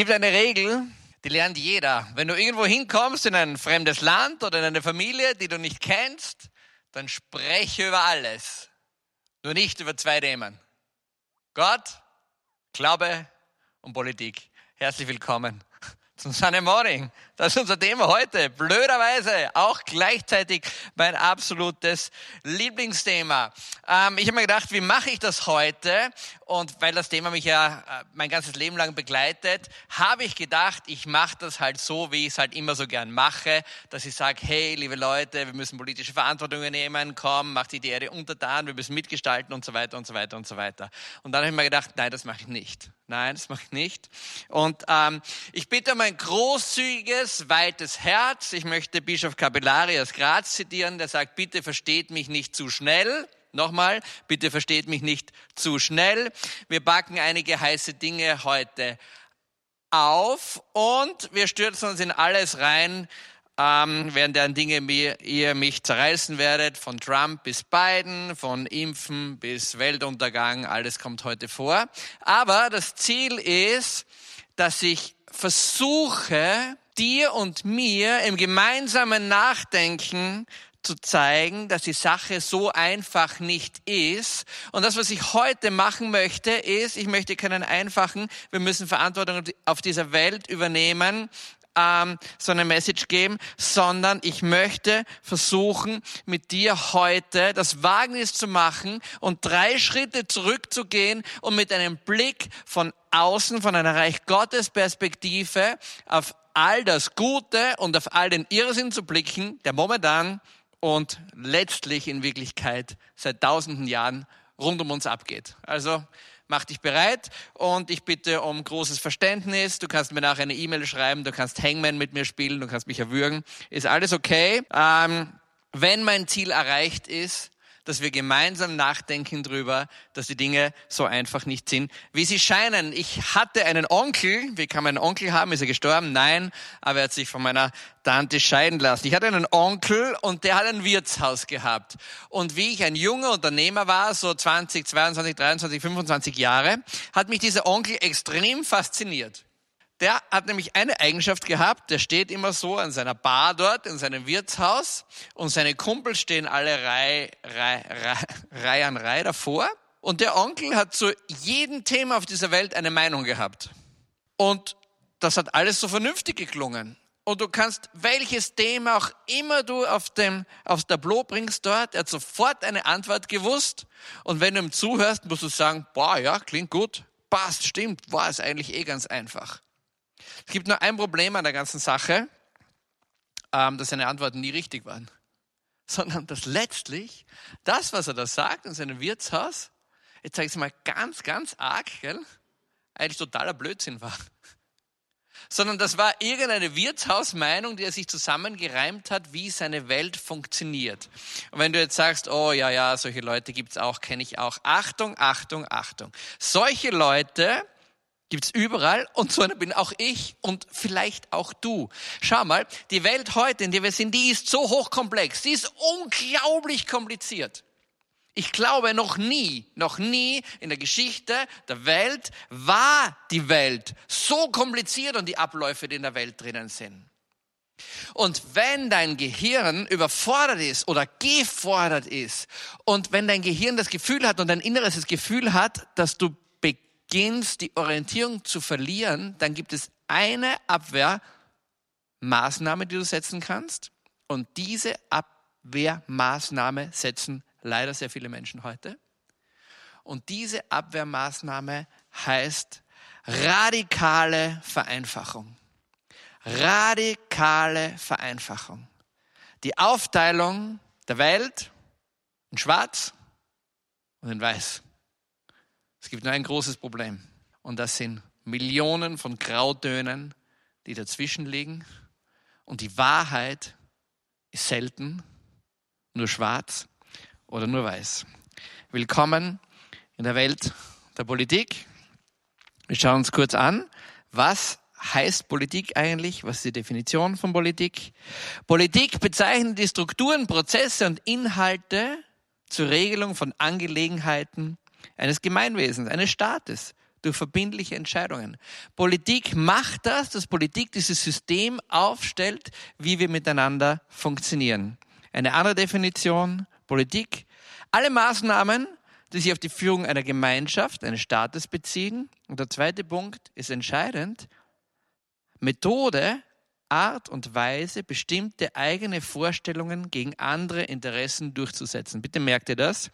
gibt eine Regel, die lernt jeder. Wenn du irgendwo hinkommst in ein fremdes Land oder in eine Familie, die du nicht kennst, dann spreche über alles. Nur nicht über zwei Themen. Gott, Glaube und Politik. Herzlich willkommen zum Sunday Morning. Das ist unser Thema heute. Blöderweise auch gleichzeitig mein absolutes Lieblingsthema. Ähm, ich habe mir gedacht, wie mache ich das heute? Und weil das Thema mich ja äh, mein ganzes Leben lang begleitet, habe ich gedacht, ich mache das halt so, wie ich es halt immer so gern mache, dass ich sage, hey, liebe Leute, wir müssen politische Verantwortung übernehmen, komm, macht die Erde untertan, wir müssen mitgestalten und so weiter und so weiter und so weiter. Und dann habe ich mir gedacht, nein, das mache ich nicht. Nein, das mache ich nicht. Und ähm, ich bitte um ein großzügiges, weites Herz. Ich möchte Bischof Capellari aus Graz zitieren, der sagt, bitte versteht mich nicht zu schnell. Nochmal, bitte versteht mich nicht zu schnell. Wir backen einige heiße Dinge heute auf und wir stürzen uns in alles rein, ähm, während deren Dinge mir, ihr mich zerreißen werdet, von Trump bis Biden, von Impfen bis Weltuntergang, alles kommt heute vor. Aber das Ziel ist, dass ich versuche, dir und mir im gemeinsamen Nachdenken zu zeigen, dass die Sache so einfach nicht ist. Und das, was ich heute machen möchte, ist, ich möchte keinen einfachen, wir müssen Verantwortung auf dieser Welt übernehmen, ähm, so eine Message geben, sondern ich möchte versuchen, mit dir heute das Wagnis zu machen und drei Schritte zurückzugehen und mit einem Blick von außen, von einer Reich Gottes Perspektive auf all das Gute und auf all den Irrsinn zu blicken, der momentan und letztlich in Wirklichkeit seit tausenden Jahren rund um uns abgeht. Also mach dich bereit und ich bitte um großes Verständnis. Du kannst mir nachher eine E-Mail schreiben, du kannst Hangman mit mir spielen, du kannst mich erwürgen. Ist alles okay. Ähm, wenn mein Ziel erreicht ist, dass wir gemeinsam nachdenken drüber, dass die Dinge so einfach nicht sind, wie sie scheinen. Ich hatte einen Onkel. Wie kann man einen Onkel haben? Ist er gestorben? Nein, aber er hat sich von meiner Tante scheiden lassen. Ich hatte einen Onkel und der hat ein Wirtshaus gehabt. Und wie ich ein junger Unternehmer war, so 20, 22, 23, 25 Jahre, hat mich dieser Onkel extrem fasziniert. Der hat nämlich eine Eigenschaft gehabt, der steht immer so an seiner Bar dort, in seinem Wirtshaus und seine Kumpel stehen alle Reihe, Reihe, Reihe, Reihe an Reihe davor. Und der Onkel hat zu jedem Thema auf dieser Welt eine Meinung gehabt. Und das hat alles so vernünftig geklungen. Und du kannst welches Thema auch immer du auf dem, aufs Tableau bringst dort, er hat sofort eine Antwort gewusst. Und wenn du ihm zuhörst, musst du sagen, boah, ja, klingt gut, passt, stimmt, war es eigentlich eh ganz einfach. Es gibt nur ein Problem an der ganzen Sache, ähm, dass seine Antworten nie richtig waren. Sondern dass letztlich das, was er da sagt in seinem Wirtshaus, jetzt sage ich es mal ganz, ganz arg, gell, eigentlich totaler Blödsinn war. Sondern das war irgendeine Wirtshausmeinung, die er sich zusammengereimt hat, wie seine Welt funktioniert. Und wenn du jetzt sagst, oh ja, ja, solche Leute gibt's auch, kenne ich auch. Achtung, Achtung, Achtung. Solche Leute, Gibt's überall und so einer bin auch ich und vielleicht auch du. Schau mal, die Welt heute, in der wir sind, die ist so hochkomplex, die ist unglaublich kompliziert. Ich glaube, noch nie, noch nie in der Geschichte der Welt war die Welt so kompliziert und die Abläufe, die in der Welt drinnen sind. Und wenn dein Gehirn überfordert ist oder gefordert ist und wenn dein Gehirn das Gefühl hat und dein Inneres das Gefühl hat, dass du beginnst, die Orientierung zu verlieren, dann gibt es eine Abwehrmaßnahme, die du setzen kannst. Und diese Abwehrmaßnahme setzen leider sehr viele Menschen heute. Und diese Abwehrmaßnahme heißt radikale Vereinfachung. Radikale Vereinfachung. Die Aufteilung der Welt in Schwarz und in Weiß. Es gibt nur ein großes Problem und das sind Millionen von Grautönen, die dazwischen liegen und die Wahrheit ist selten nur schwarz oder nur weiß. Willkommen in der Welt der Politik. Wir schauen uns kurz an, was heißt Politik eigentlich? Was ist die Definition von Politik? Politik bezeichnet die Strukturen, Prozesse und Inhalte zur Regelung von Angelegenheiten eines Gemeinwesens, eines Staates, durch verbindliche Entscheidungen. Politik macht das, dass Politik dieses System aufstellt, wie wir miteinander funktionieren. Eine andere Definition, Politik, alle Maßnahmen, die sich auf die Führung einer Gemeinschaft, eines Staates beziehen. Und der zweite Punkt ist entscheidend. Methode Art und Weise, bestimmte eigene Vorstellungen gegen andere Interessen durchzusetzen. Bitte merkt ihr das?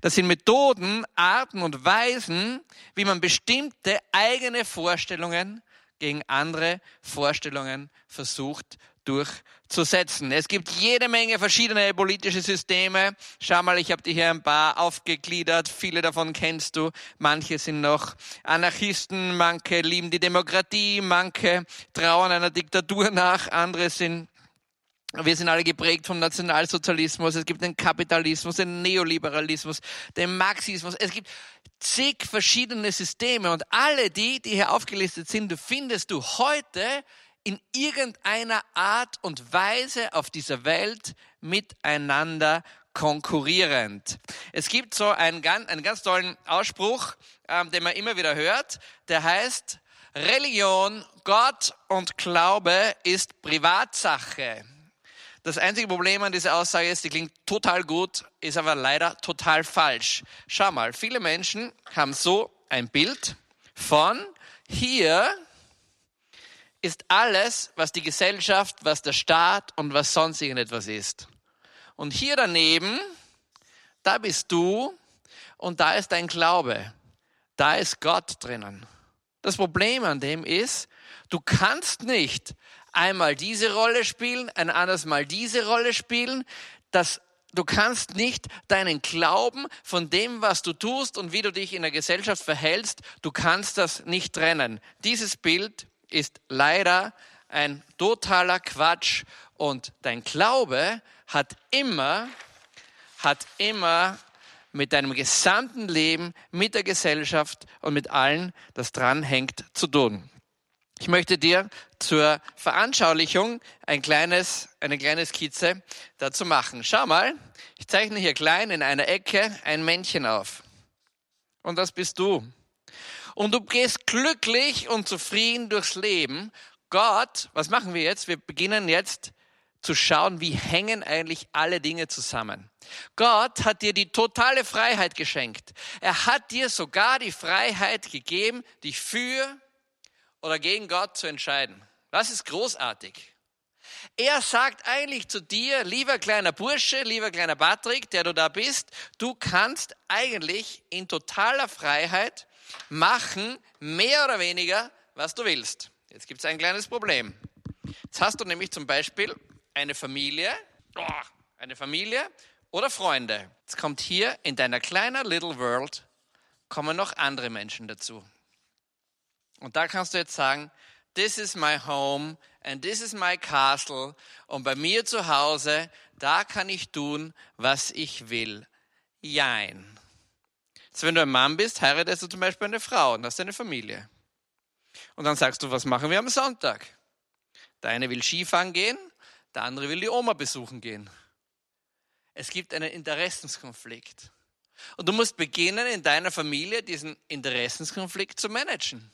Das sind Methoden, Arten und Weisen, wie man bestimmte eigene Vorstellungen gegen andere Vorstellungen versucht durchzusetzen. Es gibt jede Menge verschiedene politische Systeme. Schau mal, ich habe dir hier ein paar aufgegliedert. Viele davon kennst du. Manche sind noch Anarchisten, manche lieben die Demokratie, manche trauen einer Diktatur nach, andere sind wir sind alle geprägt vom Nationalsozialismus, es gibt den Kapitalismus, den Neoliberalismus, den Marxismus. Es gibt zig verschiedene Systeme und alle die, die hier aufgelistet sind, du findest du heute in irgendeiner Art und Weise auf dieser Welt miteinander konkurrierend. Es gibt so einen, einen ganz tollen Ausspruch, ähm, den man immer wieder hört, der heißt, Religion, Gott und Glaube ist Privatsache. Das einzige Problem an dieser Aussage ist, die klingt total gut, ist aber leider total falsch. Schau mal, viele Menschen haben so ein Bild von hier ist alles, was die Gesellschaft, was der Staat und was sonst irgendetwas ist. Und hier daneben, da bist du und da ist dein Glaube. Da ist Gott drinnen. Das Problem an dem ist, du kannst nicht einmal diese Rolle spielen, ein anderes Mal diese Rolle spielen. Das, du kannst nicht deinen Glauben von dem, was du tust und wie du dich in der Gesellschaft verhältst, du kannst das nicht trennen. Dieses Bild ist leider ein totaler Quatsch und dein Glaube hat immer, hat immer mit deinem gesamten Leben, mit der Gesellschaft und mit allen, das dranhängt, zu tun. Ich möchte dir zur Veranschaulichung ein kleines, eine kleine Skizze dazu machen. Schau mal, ich zeichne hier klein in einer Ecke ein Männchen auf. Und das bist du und du gehst glücklich und zufrieden durchs Leben. Gott, was machen wir jetzt? Wir beginnen jetzt zu schauen, wie hängen eigentlich alle Dinge zusammen. Gott hat dir die totale Freiheit geschenkt. Er hat dir sogar die Freiheit gegeben, dich für oder gegen Gott zu entscheiden. Das ist großartig. Er sagt eigentlich zu dir, lieber kleiner Bursche, lieber kleiner Patrick, der du da bist, du kannst eigentlich in totaler Freiheit machen mehr oder weniger, was du willst. Jetzt gibt es ein kleines Problem. Jetzt hast du nämlich zum Beispiel eine Familie, oh, eine Familie oder Freunde. Jetzt kommt hier in deiner kleinen Little World kommen noch andere Menschen dazu. Und da kannst du jetzt sagen, this is my home and this is my castle. Und bei mir zu Hause, da kann ich tun, was ich will. Jein. Also wenn du ein Mann bist, heiratest du zum Beispiel eine Frau und hast eine Familie. Und dann sagst du, was machen wir am Sonntag? Der eine will Skifahren gehen, der andere will die Oma besuchen gehen. Es gibt einen Interessenskonflikt. Und du musst beginnen, in deiner Familie diesen Interessenskonflikt zu managen.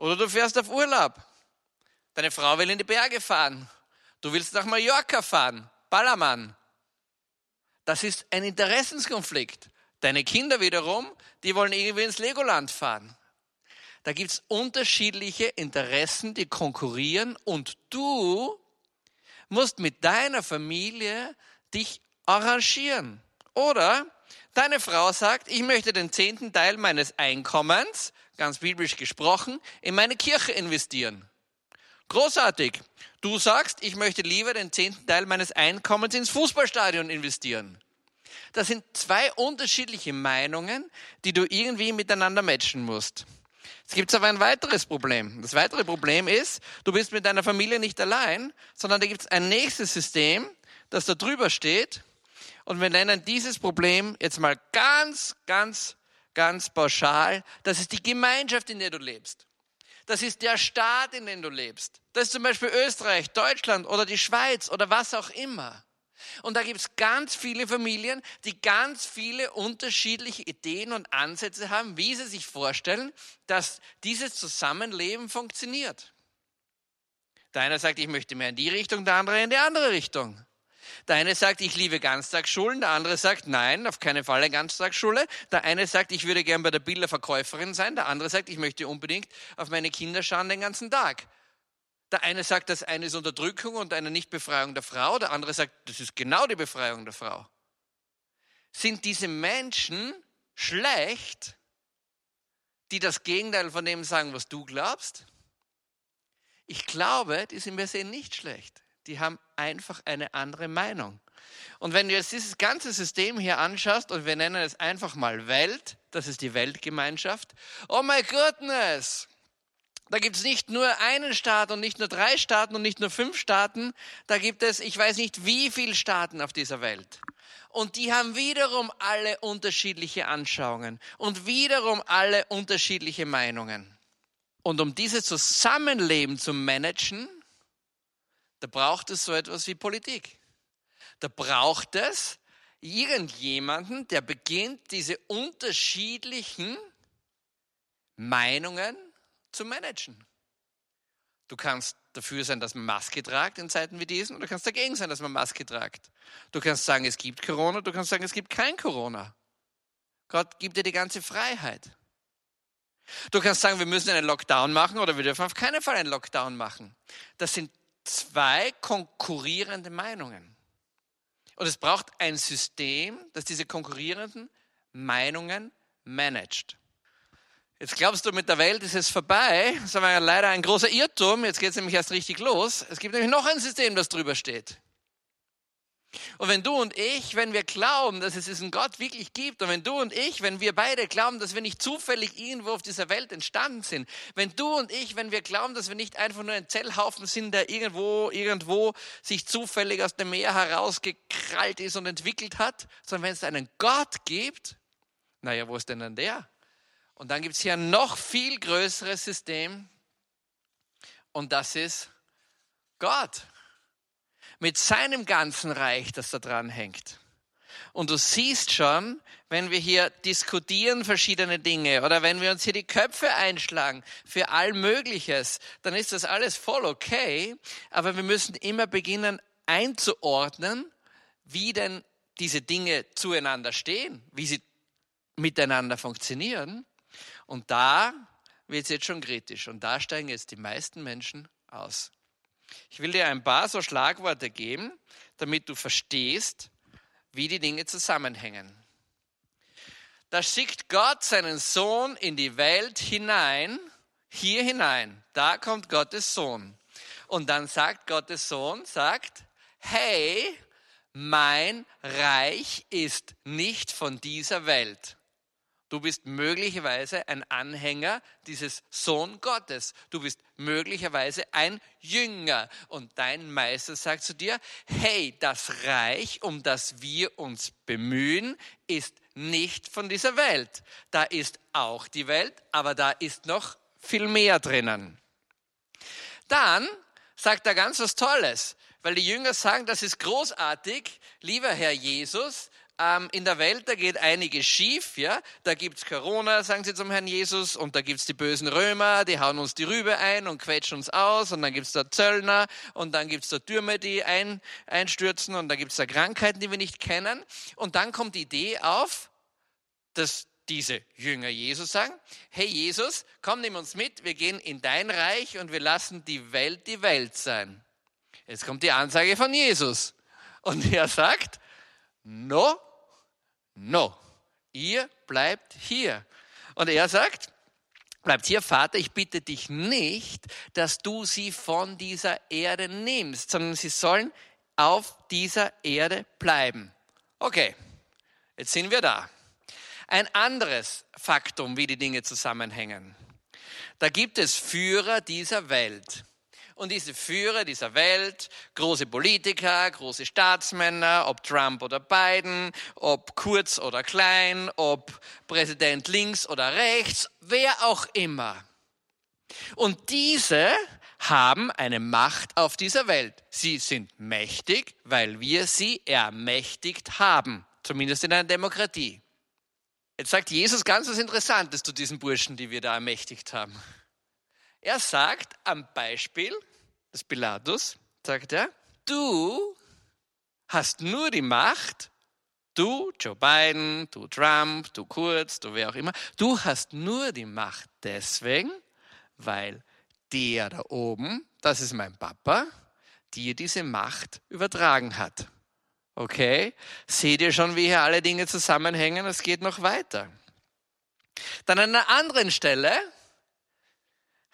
Oder du fährst auf Urlaub. Deine Frau will in die Berge fahren. Du willst nach Mallorca fahren. Ballermann. Das ist ein Interessenskonflikt. Deine Kinder wiederum, die wollen irgendwie ins Legoland fahren. Da gibt's unterschiedliche Interessen, die konkurrieren und du musst mit deiner Familie dich arrangieren. Oder deine Frau sagt, ich möchte den zehnten Teil meines Einkommens, ganz biblisch gesprochen, in meine Kirche investieren. Großartig. Du sagst, ich möchte lieber den zehnten Teil meines Einkommens ins Fußballstadion investieren. Das sind zwei unterschiedliche Meinungen, die du irgendwie miteinander matchen musst. Es gibt aber ein weiteres Problem. Das weitere Problem ist, du bist mit deiner Familie nicht allein, sondern da gibt es ein nächstes System, das da drüber steht. Und wir nennen dieses Problem jetzt mal ganz, ganz, ganz pauschal. Das ist die Gemeinschaft, in der du lebst. Das ist der Staat, in dem du lebst. Das ist zum Beispiel Österreich, Deutschland oder die Schweiz oder was auch immer. Und da gibt es ganz viele Familien, die ganz viele unterschiedliche Ideen und Ansätze haben, wie sie sich vorstellen, dass dieses Zusammenleben funktioniert. Der eine sagt, ich möchte mehr in die Richtung, der andere in die andere Richtung. Der eine sagt, ich liebe Ganztagsschulen, der andere sagt, nein, auf keinen Fall eine Ganztagsschule. Der eine sagt, ich würde gern bei der Bilderverkäuferin sein, der andere sagt, ich möchte unbedingt auf meine Kinder schauen den ganzen Tag. Der eine sagt, das eine ist Unterdrückung und eine Nichtbefreiung der Frau, der andere sagt, das ist genau die Befreiung der Frau. Sind diese Menschen schlecht, die das Gegenteil von dem sagen, was du glaubst? Ich glaube, die sind per se nicht schlecht. Die haben einfach eine andere Meinung. Und wenn du jetzt dieses ganze System hier anschaust und wir nennen es einfach mal Welt, das ist die Weltgemeinschaft, oh my goodness, da gibt es nicht nur einen Staat und nicht nur drei Staaten und nicht nur fünf Staaten. Da gibt es, ich weiß nicht wie viele Staaten auf dieser Welt. Und die haben wiederum alle unterschiedliche Anschauungen und wiederum alle unterschiedliche Meinungen. Und um dieses Zusammenleben zu managen, da braucht es so etwas wie Politik. Da braucht es irgendjemanden, der beginnt, diese unterschiedlichen Meinungen zu managen. Du kannst dafür sein, dass man Maske tragt in Zeiten wie diesen, oder du kannst dagegen sein, dass man Maske tragt. Du kannst sagen, es gibt Corona, du kannst sagen, es gibt kein Corona. Gott gibt dir die ganze Freiheit. Du kannst sagen, wir müssen einen Lockdown machen oder wir dürfen auf keinen Fall einen Lockdown machen. Das sind zwei konkurrierende Meinungen. Und es braucht ein System, das diese konkurrierenden Meinungen managt. Jetzt glaubst du, mit der Welt ist es vorbei. Das war ja leider ein großer Irrtum. Jetzt geht es nämlich erst richtig los. Es gibt nämlich noch ein System, das drüber steht. Und wenn du und ich, wenn wir glauben, dass es diesen Gott wirklich gibt, und wenn du und ich, wenn wir beide glauben, dass wir nicht zufällig irgendwo auf dieser Welt entstanden sind, wenn du und ich, wenn wir glauben, dass wir nicht einfach nur ein Zellhaufen sind, der irgendwo, irgendwo sich zufällig aus dem Meer herausgekrallt ist und entwickelt hat, sondern wenn es einen Gott gibt, naja, wo ist denn dann der? Und dann gibt es hier ein noch viel größeres System und das ist Gott mit seinem ganzen Reich, das da dran hängt. Und du siehst schon, wenn wir hier diskutieren verschiedene Dinge oder wenn wir uns hier die Köpfe einschlagen für all Mögliches, dann ist das alles voll okay. Aber wir müssen immer beginnen einzuordnen, wie denn diese Dinge zueinander stehen, wie sie miteinander funktionieren. Und da wird es jetzt schon kritisch und da steigen jetzt die meisten Menschen aus. Ich will dir ein paar so Schlagworte geben, damit du verstehst, wie die Dinge zusammenhängen. Da schickt Gott seinen Sohn in die Welt hinein, hier hinein. Da kommt Gottes Sohn. Und dann sagt Gottes Sohn, sagt, hey, mein Reich ist nicht von dieser Welt. Du bist möglicherweise ein Anhänger dieses Sohn Gottes. Du bist möglicherweise ein Jünger. Und dein Meister sagt zu dir, hey, das Reich, um das wir uns bemühen, ist nicht von dieser Welt. Da ist auch die Welt, aber da ist noch viel mehr drinnen. Dann sagt er ganz was Tolles, weil die Jünger sagen, das ist großartig, lieber Herr Jesus, ähm, in der Welt, da geht einiges schief, ja. Da gibt's Corona, sagen sie zum Herrn Jesus, und da gibt's die bösen Römer, die hauen uns die Rübe ein und quetschen uns aus, und dann gibt's da Zöllner, und dann gibt's da Türme, die ein, einstürzen, und dann gibt's da Krankheiten, die wir nicht kennen. Und dann kommt die Idee auf, dass diese Jünger Jesus sagen, hey Jesus, komm, nimm uns mit, wir gehen in dein Reich und wir lassen die Welt die Welt sein. Jetzt kommt die Ansage von Jesus. Und er sagt, no, no, ihr bleibt hier. Und er sagt, bleibt hier, Vater, ich bitte dich nicht, dass du sie von dieser Erde nimmst, sondern sie sollen auf dieser Erde bleiben. Okay, jetzt sind wir da. Ein anderes Faktum, wie die Dinge zusammenhängen. Da gibt es Führer dieser Welt. Und diese Führer dieser Welt, große Politiker, große Staatsmänner, ob Trump oder Biden, ob kurz oder klein, ob Präsident links oder rechts, wer auch immer. Und diese haben eine Macht auf dieser Welt. Sie sind mächtig, weil wir sie ermächtigt haben, zumindest in einer Demokratie. Jetzt sagt Jesus ganz was Interessantes zu diesen Burschen, die wir da ermächtigt haben. Er sagt am Beispiel des Pilatus, sagt er, du hast nur die Macht, du, Joe Biden, du Trump, du Kurz, du wer auch immer, du hast nur die Macht deswegen, weil der da oben, das ist mein Papa, dir diese Macht übertragen hat. Okay? Seht ihr schon, wie hier alle Dinge zusammenhängen? Es geht noch weiter. Dann an einer anderen Stelle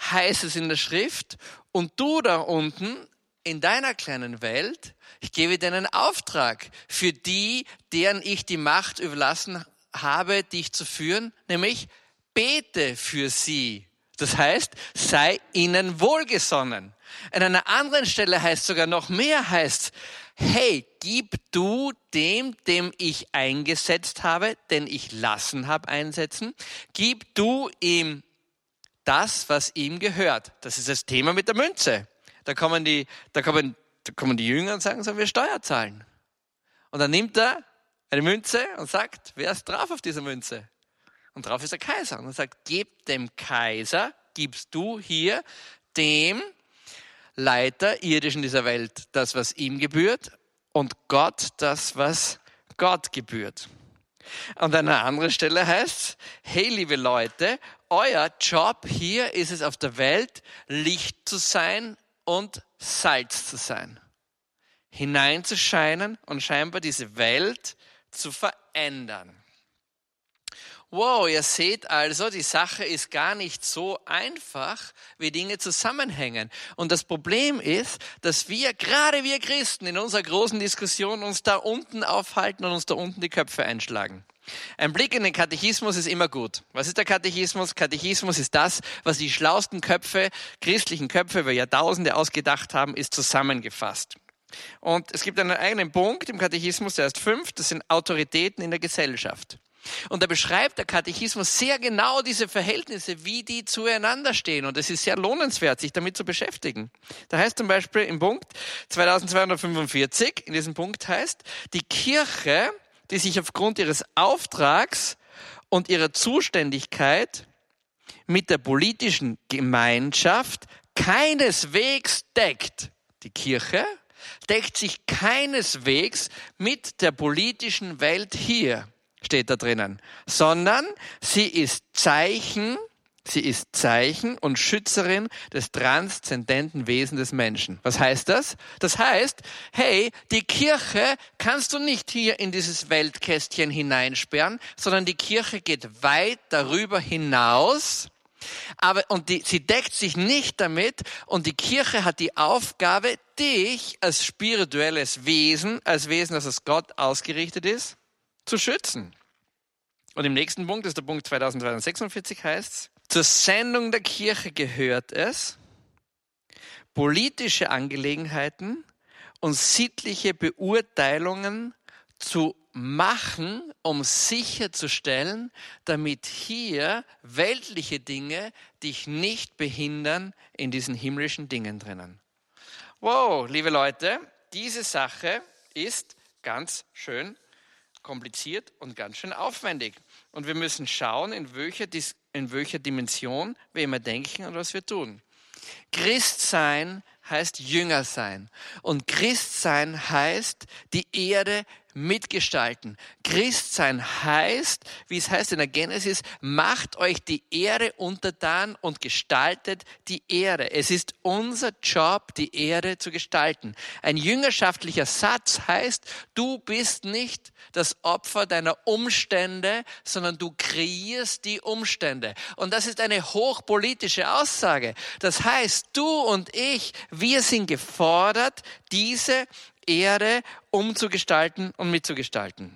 heißt es in der Schrift, und du da unten in deiner kleinen Welt, ich gebe dir einen Auftrag für die, deren ich die Macht überlassen habe, dich zu führen, nämlich bete für sie. Das heißt, sei ihnen wohlgesonnen. An einer anderen Stelle heißt sogar noch mehr, heißt, hey, gib du dem, dem ich eingesetzt habe, den ich lassen habe einsetzen, gib du ihm das, was ihm gehört. Das ist das Thema mit der Münze. Da kommen die, da kommen, da kommen die Jünger und sagen, sollen wir Steuer zahlen? Und dann nimmt er eine Münze und sagt, wer ist drauf auf dieser Münze? Und drauf ist der Kaiser. Und er sagt, gib dem Kaiser, gibst du hier dem Leiter irdischen dieser Welt das, was ihm gebührt und Gott das, was Gott gebührt. Und an einer anderen Stelle heißt es, hey liebe Leute, euer Job hier ist es auf der Welt, Licht zu sein und Salz zu sein. Hineinzuscheinen und scheinbar diese Welt zu verändern. Wow, ihr seht also, die Sache ist gar nicht so einfach, wie Dinge zusammenhängen. Und das Problem ist, dass wir, gerade wir Christen, in unserer großen Diskussion uns da unten aufhalten und uns da unten die Köpfe einschlagen. Ein Blick in den Katechismus ist immer gut. Was ist der Katechismus? Katechismus ist das, was die schlausten Köpfe, christlichen Köpfe über Jahrtausende ausgedacht haben, ist zusammengefasst. Und es gibt einen eigenen Punkt im Katechismus, der ist fünf, das sind Autoritäten in der Gesellschaft. Und da beschreibt der Katechismus sehr genau diese Verhältnisse, wie die zueinander stehen. Und es ist sehr lohnenswert, sich damit zu beschäftigen. Da heißt zum Beispiel im Punkt 2245, in diesem Punkt heißt, die Kirche, die sich aufgrund ihres Auftrags und ihrer Zuständigkeit mit der politischen Gemeinschaft keineswegs deckt. Die Kirche deckt sich keineswegs mit der politischen Welt hier steht da drinnen, sondern sie ist Zeichen, sie ist Zeichen und Schützerin des transzendenten Wesens des Menschen. Was heißt das? Das heißt, hey, die Kirche kannst du nicht hier in dieses Weltkästchen hineinsperren, sondern die Kirche geht weit darüber hinaus. Aber, und die, sie deckt sich nicht damit und die Kirche hat die Aufgabe, dich als spirituelles Wesen, als Wesen, das aus Gott ausgerichtet ist, zu schützen. Und im nächsten Punkt, das ist der Punkt 2246, heißt es, zur Sendung der Kirche gehört es, politische Angelegenheiten und sittliche Beurteilungen zu machen, um sicherzustellen, damit hier weltliche Dinge dich nicht behindern in diesen himmlischen Dingen drinnen. Wow, liebe Leute, diese Sache ist ganz schön kompliziert und ganz schön aufwendig. Und wir müssen schauen, in welcher, in welcher Dimension wir immer denken und was wir tun. Christsein heißt Jünger sein. Und Christsein heißt die Erde mitgestalten. Christsein heißt, wie es heißt in der Genesis, macht euch die Erde untertan und gestaltet die Erde. Es ist unser Job, die Erde zu gestalten. Ein jüngerschaftlicher Satz heißt, du bist nicht das Opfer deiner Umstände, sondern du kreierst die Umstände. Und das ist eine hochpolitische Aussage. Das heißt, du und ich, wir sind gefordert, diese Erde umzugestalten und mitzugestalten.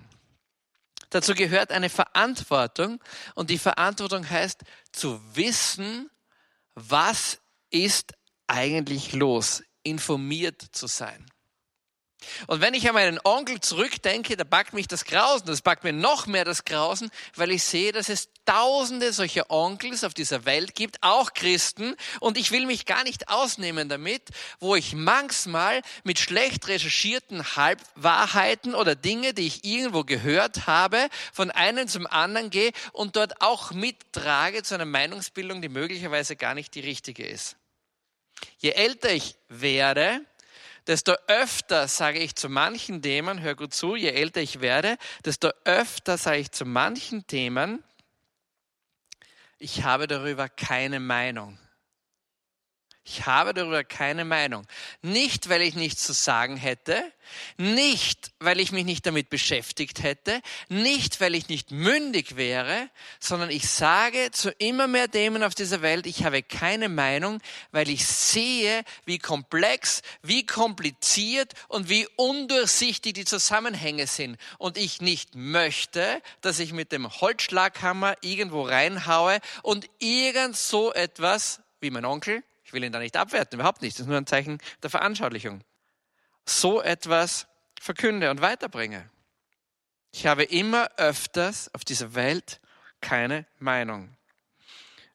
Dazu gehört eine Verantwortung und die Verantwortung heißt zu wissen, was ist eigentlich los, informiert zu sein. Und wenn ich an meinen Onkel zurückdenke, da packt mich das Grausen, das packt mir noch mehr das Grausen, weil ich sehe, dass es tausende solcher Onkels auf dieser Welt gibt, auch Christen, und ich will mich gar nicht ausnehmen damit, wo ich manchmal mit schlecht recherchierten Halbwahrheiten oder Dinge, die ich irgendwo gehört habe, von einem zum anderen gehe und dort auch mittrage zu einer Meinungsbildung, die möglicherweise gar nicht die richtige ist. Je älter ich werde, desto öfter sage ich zu manchen Themen, hör gut zu, je älter ich werde, desto öfter sage ich zu manchen Themen, ich habe darüber keine Meinung. Ich habe darüber keine Meinung. Nicht, weil ich nichts zu sagen hätte, nicht, weil ich mich nicht damit beschäftigt hätte, nicht, weil ich nicht mündig wäre, sondern ich sage zu immer mehr Themen auf dieser Welt, ich habe keine Meinung, weil ich sehe, wie komplex, wie kompliziert und wie undurchsichtig die Zusammenhänge sind. Und ich nicht möchte, dass ich mit dem Holzschlaghammer irgendwo reinhaue und irgend so etwas, wie mein Onkel, ich will ihn da nicht abwerten, überhaupt nicht. Das ist nur ein Zeichen der Veranschaulichung. So etwas verkünde und weiterbringe. Ich habe immer öfters auf dieser Welt keine Meinung.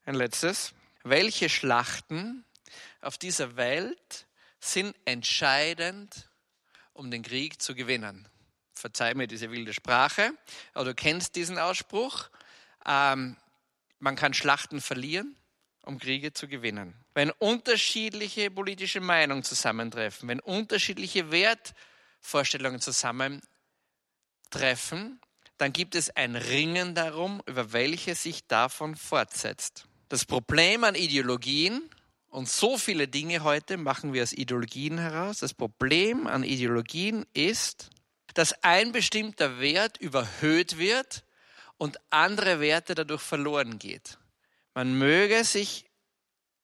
Ein letztes. Welche Schlachten auf dieser Welt sind entscheidend, um den Krieg zu gewinnen? Verzeih mir diese wilde Sprache, aber du kennst diesen Ausspruch. Ähm, man kann Schlachten verlieren, um Kriege zu gewinnen. Wenn unterschiedliche politische Meinungen zusammentreffen, wenn unterschiedliche Wertvorstellungen zusammentreffen, dann gibt es ein Ringen darum, über welche sich davon fortsetzt. Das Problem an Ideologien, und so viele Dinge heute machen wir aus Ideologien heraus, das Problem an Ideologien ist, dass ein bestimmter Wert überhöht wird und andere Werte dadurch verloren geht. Man möge sich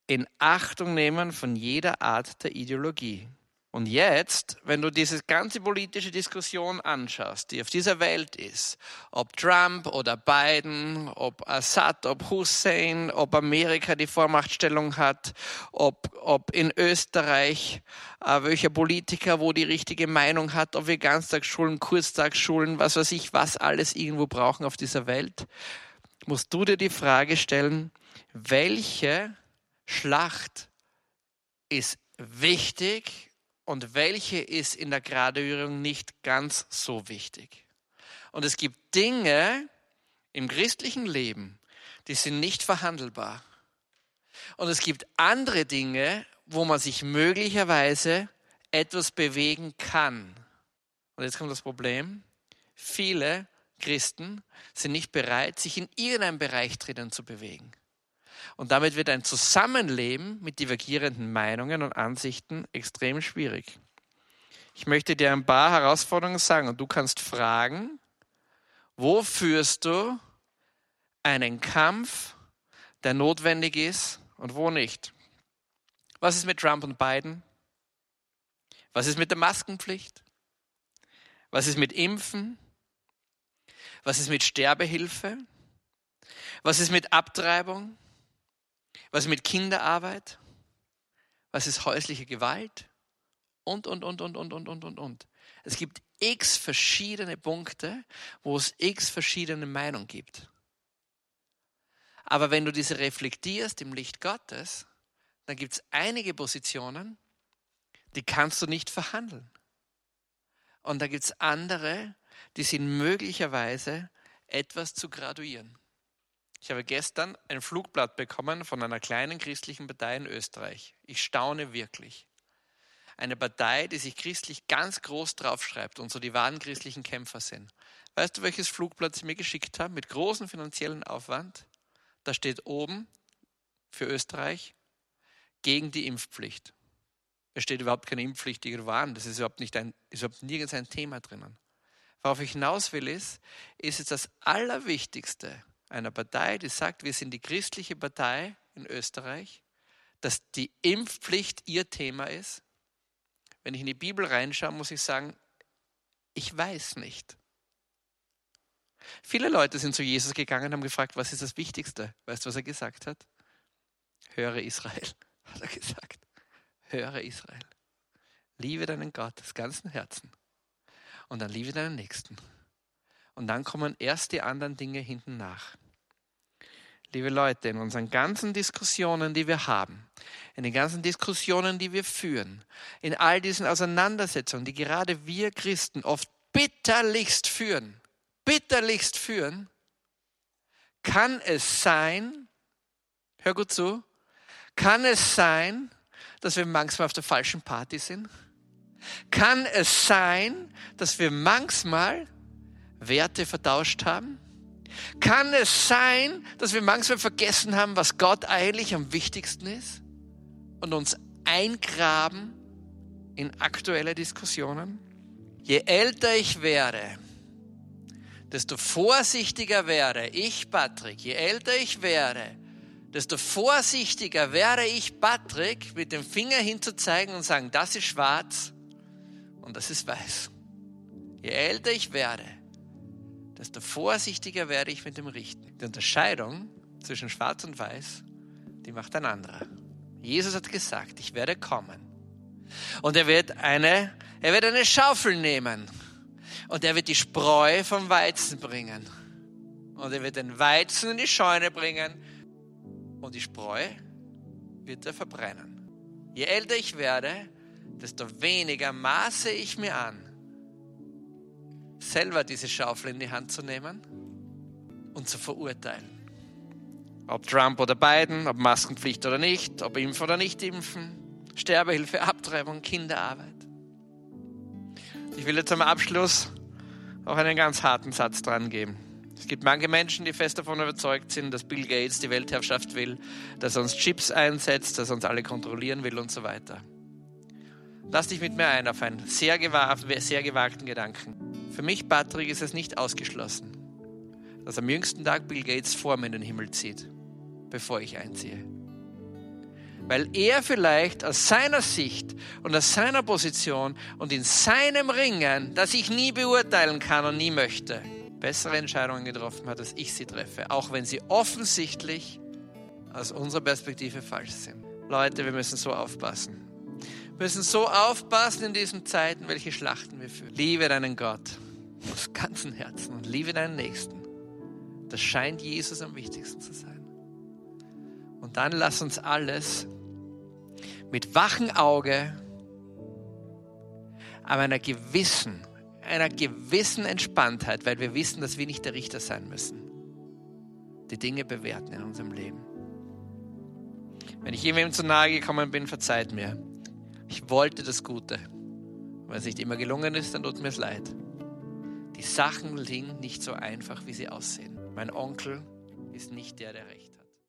in Achtung nehmen von jeder Art der Ideologie. Und jetzt, wenn du diese ganze politische Diskussion anschaust, die auf dieser Welt ist, ob Trump oder Biden, ob Assad, ob Hussein, ob Amerika die Vormachtstellung hat, ob, ob in Österreich äh, welcher Politiker wo die richtige Meinung hat, ob wir Ganztagsschulen, Kurztagsschulen, was weiß ich, was alles irgendwo brauchen auf dieser Welt, musst du dir die Frage stellen, welche Schlacht ist wichtig und welche ist in der Graduierung nicht ganz so wichtig. Und es gibt Dinge im christlichen Leben, die sind nicht verhandelbar. Und es gibt andere Dinge, wo man sich möglicherweise etwas bewegen kann. Und jetzt kommt das Problem. Viele Christen sind nicht bereit, sich in irgendeinem Bereich drinnen zu bewegen. Und damit wird ein Zusammenleben mit divergierenden Meinungen und Ansichten extrem schwierig. Ich möchte dir ein paar Herausforderungen sagen und du kannst fragen, wo führst du einen Kampf, der notwendig ist und wo nicht? Was ist mit Trump und Biden? Was ist mit der Maskenpflicht? Was ist mit Impfen? Was ist mit Sterbehilfe? Was ist mit Abtreibung? Was ist mit Kinderarbeit? Was ist häusliche Gewalt? Und, und, und, und, und, und, und, und, und. Es gibt x verschiedene Punkte, wo es x verschiedene Meinungen gibt. Aber wenn du diese reflektierst im Licht Gottes, dann gibt es einige Positionen, die kannst du nicht verhandeln. Und da gibt es andere, die sind möglicherweise etwas zu graduieren. Ich habe gestern ein Flugblatt bekommen von einer kleinen christlichen Partei in Österreich. Ich staune wirklich. Eine Partei, die sich christlich ganz groß draufschreibt und so die wahren christlichen Kämpfer sind. Weißt du, welches Flugblatt sie mir geschickt haben? Mit großem finanziellen Aufwand. Da steht oben für Österreich gegen die Impfpflicht. Es steht überhaupt keine Impfpflicht irgendwo an. Das ist überhaupt nicht ein, ist überhaupt nirgends ein Thema drinnen. Worauf ich hinaus will, ist, ist es das Allerwichtigste, einer Partei, die sagt, wir sind die christliche Partei in Österreich, dass die Impfpflicht ihr Thema ist. Wenn ich in die Bibel reinschaue, muss ich sagen, ich weiß nicht. Viele Leute sind zu Jesus gegangen und haben gefragt, was ist das Wichtigste? Weißt du, was er gesagt hat? Höre Israel, hat er gesagt. Höre Israel. Liebe deinen Gott aus ganzem Herzen. Und dann liebe deinen Nächsten. Und dann kommen erst die anderen Dinge hinten nach. Liebe Leute, in unseren ganzen Diskussionen, die wir haben, in den ganzen Diskussionen, die wir führen, in all diesen Auseinandersetzungen, die gerade wir Christen oft bitterlichst führen, bitterlichst führen, kann es sein, hör gut zu, kann es sein, dass wir manchmal auf der falschen Party sind? Kann es sein, dass wir manchmal Werte vertauscht haben? Kann es sein, dass wir manchmal vergessen haben, was Gott eigentlich am wichtigsten ist und uns eingraben in aktuelle Diskussionen? Je älter ich werde, desto vorsichtiger werde ich, Patrick, je älter ich werde, desto vorsichtiger wäre ich, Patrick, mit dem Finger hinzuzeigen und sagen, das ist schwarz und das ist weiß. Je älter ich werde, desto vorsichtiger werde ich mit dem Richten. Die Unterscheidung zwischen schwarz und weiß, die macht ein anderer. Jesus hat gesagt, ich werde kommen. Und er wird eine, er wird eine Schaufel nehmen. Und er wird die Spreu vom Weizen bringen. Und er wird den Weizen in die Scheune bringen und die Spreu wird er verbrennen. Je älter ich werde, desto weniger maße ich mir an, selber diese Schaufel in die Hand zu nehmen und zu verurteilen. Ob Trump oder Biden, ob Maskenpflicht oder nicht, ob impfen oder nicht impfen, Sterbehilfe, Abtreibung, Kinderarbeit. Ich will jetzt am Abschluss auch einen ganz harten Satz dran geben. Es gibt manche Menschen, die fest davon überzeugt sind, dass Bill Gates die Weltherrschaft will, dass er uns Chips einsetzt, dass er uns alle kontrollieren will und so weiter. Lass dich mit mir ein auf einen sehr, sehr gewagten Gedanken. Für mich, Patrick, ist es nicht ausgeschlossen, dass am jüngsten Tag Bill Gates vor mir in den Himmel zieht, bevor ich einziehe. Weil er vielleicht aus seiner Sicht und aus seiner Position und in seinem Ringen, das ich nie beurteilen kann und nie möchte, bessere Entscheidungen getroffen hat, als ich sie treffe, auch wenn sie offensichtlich aus unserer Perspektive falsch sind. Leute, wir müssen so aufpassen. Wir müssen so aufpassen in diesen Zeiten, welche Schlachten wir führen. Liebe deinen Gott aus ganzem Herzen und liebe deinen Nächsten. Das scheint Jesus am wichtigsten zu sein. Und dann lass uns alles mit wachem Auge, aber einer gewissen einer gewissen Entspanntheit, weil wir wissen, dass wir nicht der Richter sein müssen. Die Dinge bewerten in unserem Leben. Wenn ich jemandem zu nahe gekommen bin, verzeiht mir. Ich wollte das Gute. Wenn es nicht immer gelungen ist, dann tut mir es leid. Die Sachen liegen nicht so einfach, wie sie aussehen. Mein Onkel ist nicht der, der recht